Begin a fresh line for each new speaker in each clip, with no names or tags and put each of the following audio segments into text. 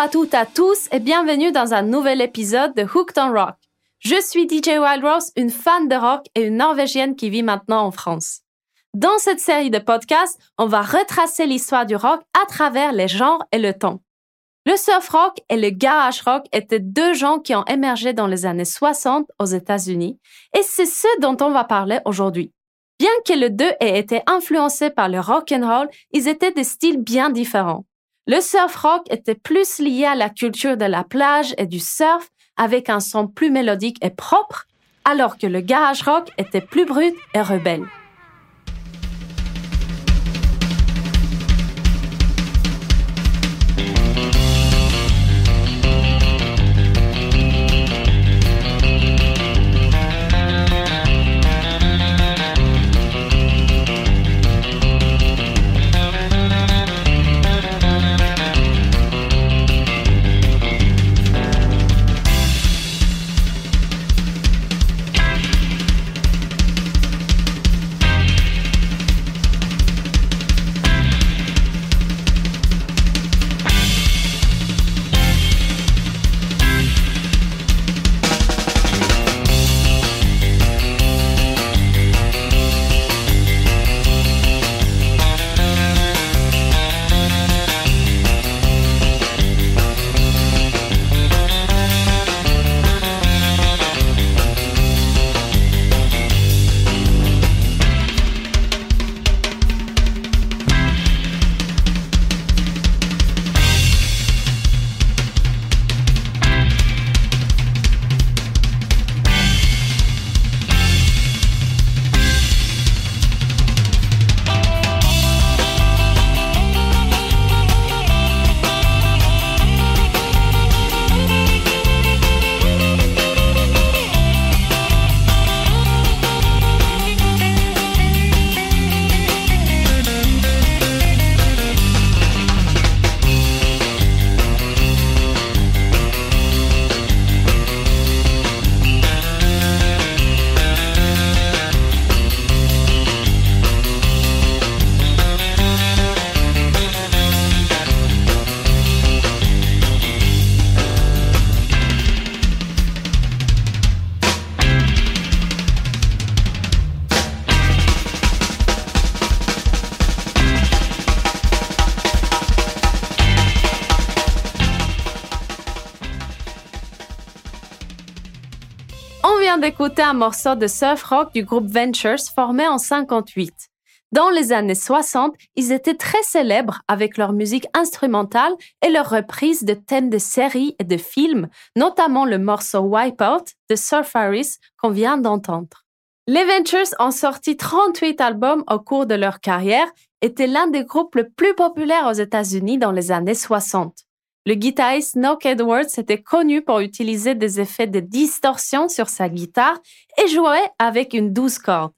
à toutes et à tous et bienvenue dans un nouvel épisode de Hooked on Rock. Je suis DJ Wild Rose, une fan de rock et une Norvégienne qui vit maintenant en France. Dans cette série de podcasts, on va retracer l'histoire du rock à travers les genres et le temps. Le surf rock et le garage rock étaient deux genres qui ont émergé dans les années 60 aux États-Unis et c'est ce dont on va parler aujourd'hui. Bien que les deux aient été influencés par le rock and roll, ils étaient des styles bien différents. Le surf rock était plus lié à la culture de la plage et du surf avec un son plus mélodique et propre, alors que le garage rock était plus brut et rebelle. D'écouter un morceau de surf rock du groupe Ventures formé en 58. Dans les années 60, ils étaient très célèbres avec leur musique instrumentale et leur reprise de thèmes de séries et de films, notamment le morceau Wipeout de Surf Harris qu'on vient d'entendre. Les Ventures ont sorti 38 albums au cours de leur carrière, étaient l'un des groupes les plus populaires aux États-Unis dans les années 60. Le guitariste Nock Edwards était connu pour utiliser des effets de distorsion sur sa guitare et jouer avec une douze cordes.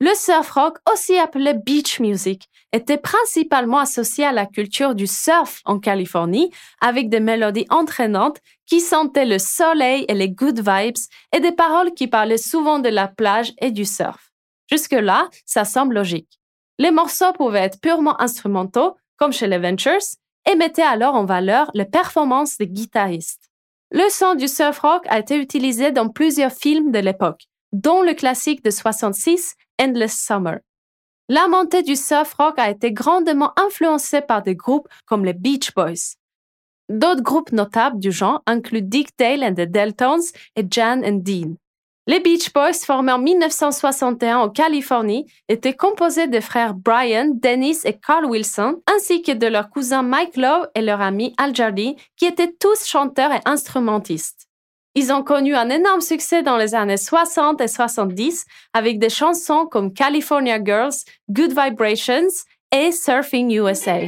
Le surf rock, aussi appelé beach music, était principalement associé à la culture du surf en Californie avec des mélodies entraînantes qui sentaient le soleil et les good vibes et des paroles qui parlaient souvent de la plage et du surf. Jusque-là, ça semble logique. Les morceaux pouvaient être purement instrumentaux, comme chez les Ventures, et mettait alors en valeur les performances des guitaristes. Le son du surf rock a été utilisé dans plusieurs films de l'époque, dont le classique de 66, Endless Summer. La montée du surf rock a été grandement influencée par des groupes comme les Beach Boys. D'autres groupes notables du genre incluent Dick Dale and the Deltones et Jan and Dean. Les Beach Boys, formés en 1961 en Californie, étaient composés des frères Brian, Dennis et Carl Wilson, ainsi que de leur cousin Mike Lowe et leur ami Al Jardy, qui étaient tous chanteurs et instrumentistes. Ils ont connu un énorme succès dans les années 60 et 70 avec des chansons comme California Girls, Good Vibrations et Surfing USA.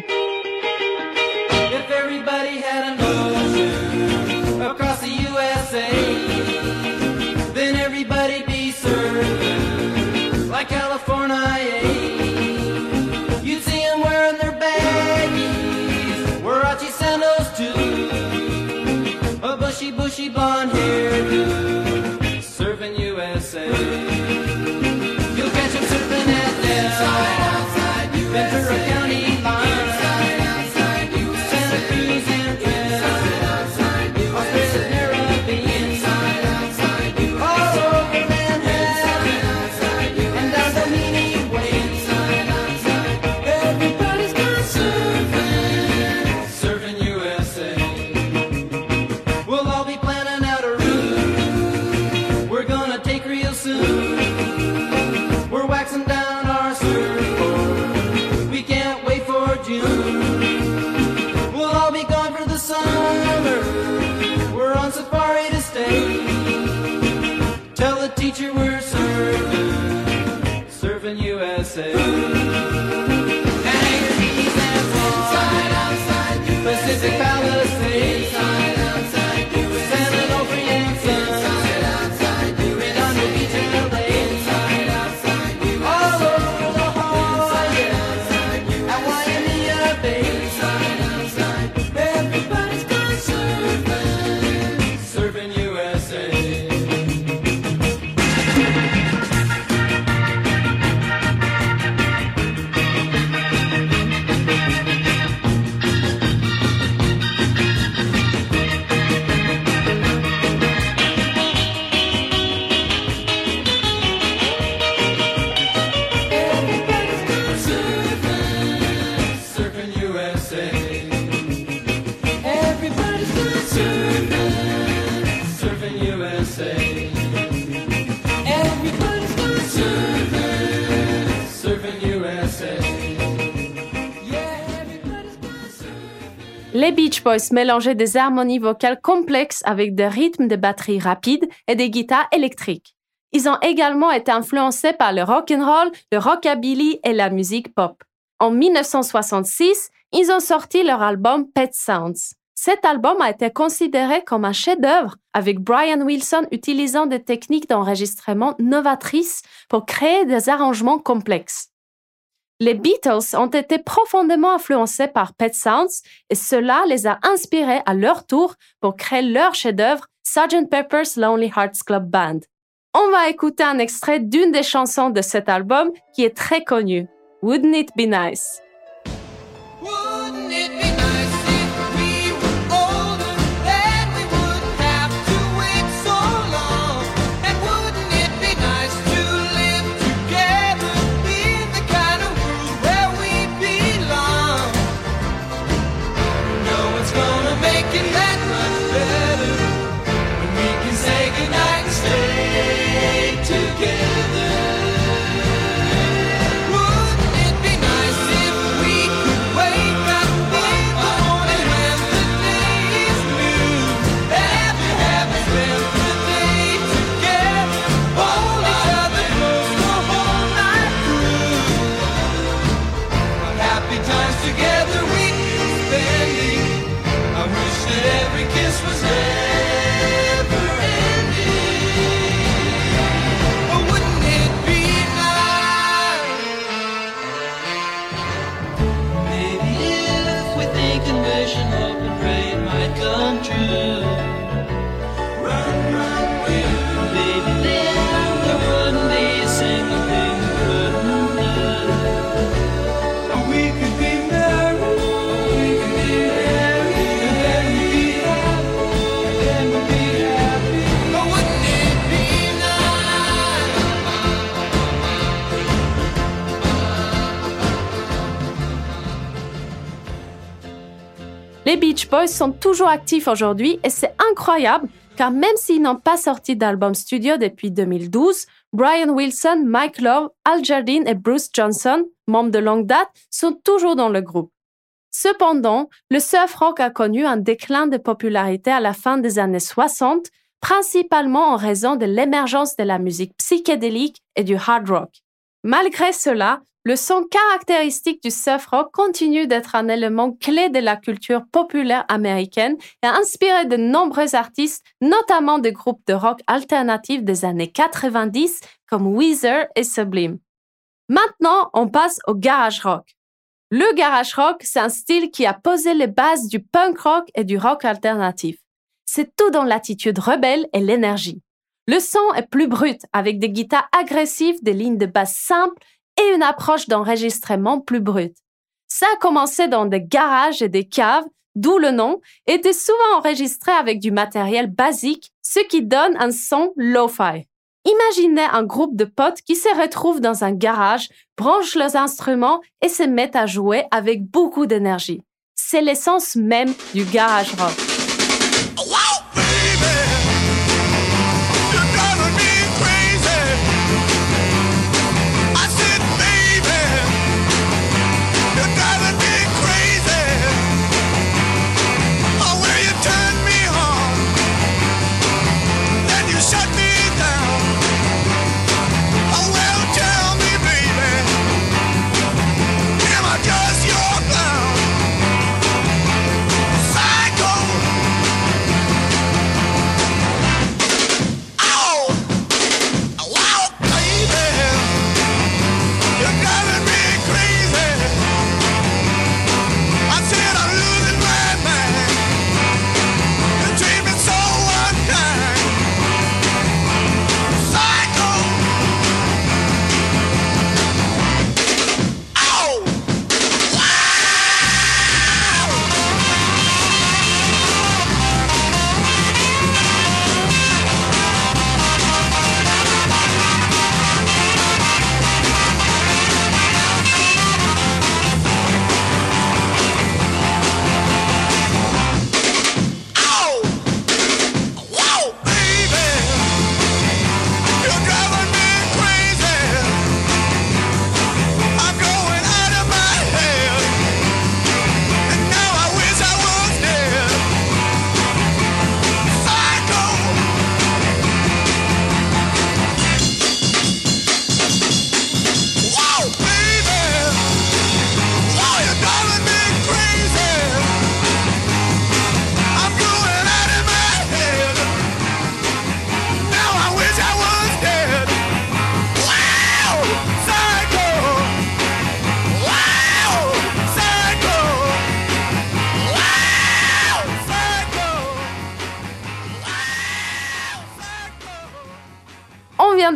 Les Beach Boys mélangeaient des harmonies vocales complexes avec des rythmes de batterie rapides et des guitares électriques. Ils ont également été influencés par le rock and roll, le rockabilly et la musique pop. En 1966, ils ont sorti leur album Pet Sounds. Cet album a été considéré comme un chef-d'œuvre, avec Brian Wilson utilisant des techniques d'enregistrement novatrices pour créer des arrangements complexes. Les Beatles ont été profondément influencés par Pet Sounds et cela les a inspirés à leur tour pour créer leur chef-d'œuvre Sgt. Pepper's Lonely Hearts Club Band. On va écouter un extrait d'une des chansons de cet album qui est très connue, Wouldn't It Be Nice? Boys sont toujours actifs aujourd'hui et c'est incroyable car même s'ils n'ont pas sorti d'album studio depuis 2012, Brian Wilson, Mike Love, Al Jardine et Bruce Johnson, membres de longue date, sont toujours dans le groupe. Cependant, le surf rock a connu un déclin de popularité à la fin des années 60, principalement en raison de l'émergence de la musique psychédélique et du hard rock. Malgré cela, le son caractéristique du surf rock continue d'être un élément clé de la culture populaire américaine et a inspiré de nombreux artistes, notamment des groupes de rock alternatifs des années 90 comme Weezer et Sublime. Maintenant, on passe au garage rock. Le garage rock, c'est un style qui a posé les bases du punk rock et du rock alternatif. C'est tout dans l'attitude rebelle et l'énergie. Le son est plus brut, avec des guitares agressives, des lignes de basse simples et une approche d'enregistrement plus brute. Ça a commencé dans des garages et des caves, d'où le nom, était souvent enregistré avec du matériel basique, ce qui donne un son lo-fi. Imaginez un groupe de potes qui se retrouvent dans un garage, branchent leurs instruments et se mettent à jouer avec beaucoup d'énergie. C'est l'essence même du garage rock.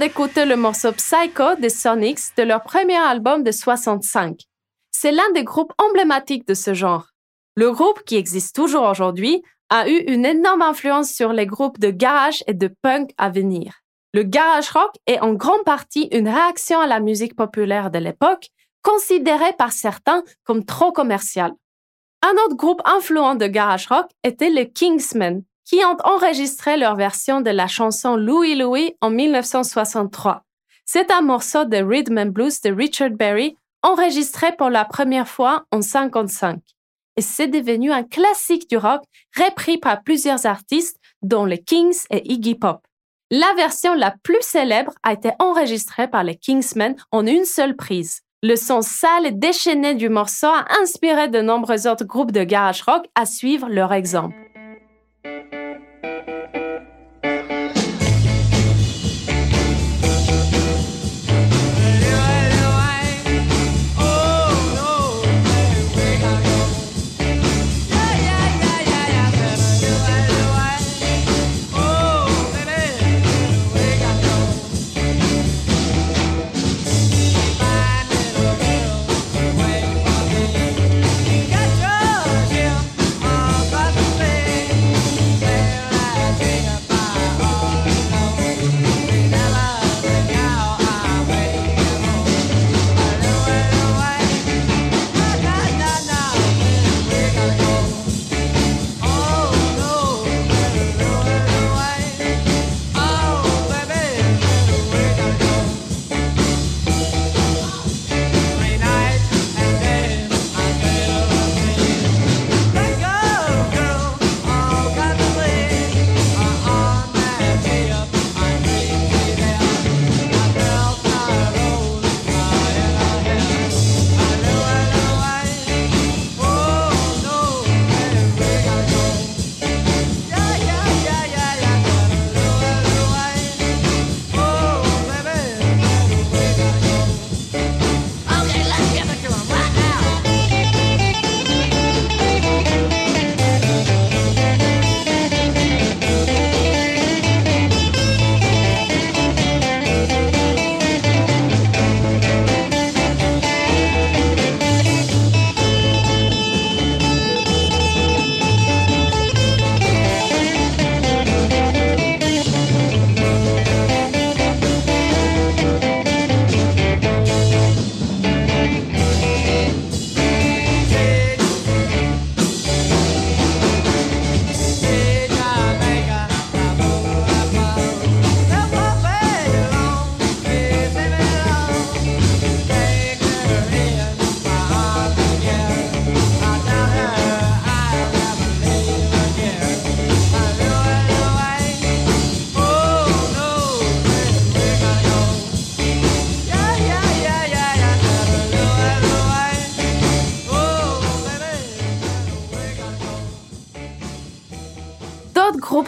D'écouter le morceau Psycho des Sonics de leur premier album de 65. C'est l'un des groupes emblématiques de ce genre. Le groupe, qui existe toujours aujourd'hui, a eu une énorme influence sur les groupes de garage et de punk à venir. Le garage rock est en grande partie une réaction à la musique populaire de l'époque, considérée par certains comme trop commerciale. Un autre groupe influent de garage rock était les Kingsmen, qui ont enregistré leur version de la chanson Louis Louis en 1963. C'est un morceau de rhythm and blues de Richard Berry enregistré pour la première fois en 1955 et c'est devenu un classique du rock repris par plusieurs artistes dont les Kings et Iggy Pop. La version la plus célèbre a été enregistrée par les Kingsmen en une seule prise. Le son sale et déchaîné du morceau a inspiré de nombreux autres groupes de garage rock à suivre leur exemple.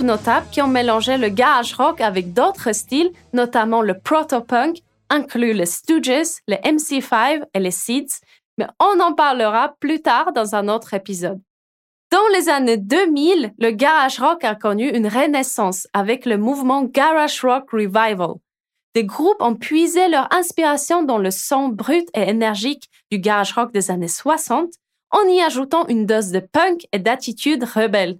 Notables qui ont mélangé le garage rock avec d'autres styles, notamment le proto-punk, incluent les Stooges, les MC5 et les Seeds, mais on en parlera plus tard dans un autre épisode. Dans les années 2000, le garage rock a connu une renaissance avec le mouvement Garage Rock Revival. Des groupes ont puisé leur inspiration dans le son brut et énergique du garage rock des années 60 en y ajoutant une dose de punk et d'attitude rebelle.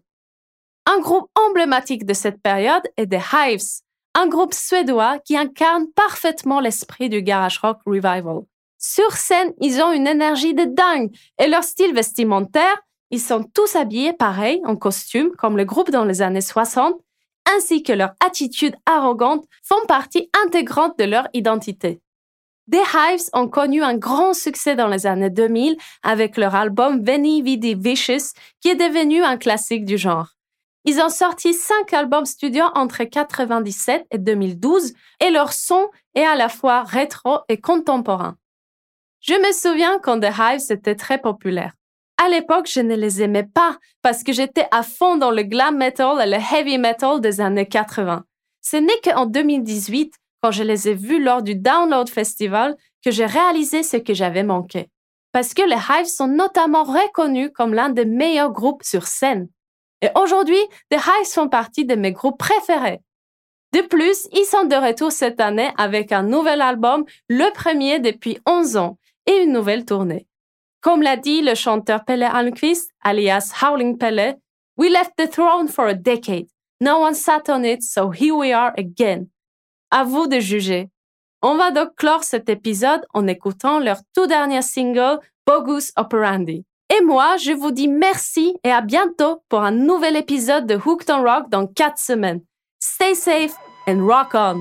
Un groupe emblématique de cette période est The Hives, un groupe suédois qui incarne parfaitement l'esprit du garage rock revival. Sur scène, ils ont une énergie de dingue et leur style vestimentaire, ils sont tous habillés pareil, en costume, comme le groupe dans les années 60, ainsi que leur attitude arrogante font partie intégrante de leur identité. The Hives ont connu un grand succès dans les années 2000 avec leur album Veni Vidi Vicious, qui est devenu un classique du genre. Ils ont sorti cinq albums studio entre 97 et 2012 et leur son est à la fois rétro et contemporain. Je me souviens quand The Hives était très populaire. À l'époque, je ne les aimais pas parce que j'étais à fond dans le glam metal et le heavy metal des années 80. Ce n'est qu'en 2018, quand je les ai vus lors du Download Festival, que j'ai réalisé ce que j'avais manqué. Parce que les Hives sont notamment reconnus comme l'un des meilleurs groupes sur scène. Et aujourd'hui, The Hives font partie de mes groupes préférés. De plus, ils sont de retour cette année avec un nouvel album, le premier depuis 11 ans, et une nouvelle tournée. Comme l'a dit le chanteur Pelle Almqvist, alias Howling Pelle, We left the throne for a decade. No one sat on it, so here we are again. À vous de juger. On va donc clore cet épisode en écoutant leur tout dernier single, Bogus Operandi. Et moi, je vous dis merci et à bientôt pour un nouvel épisode de Hooked on Rock dans 4 semaines. Stay safe and rock on!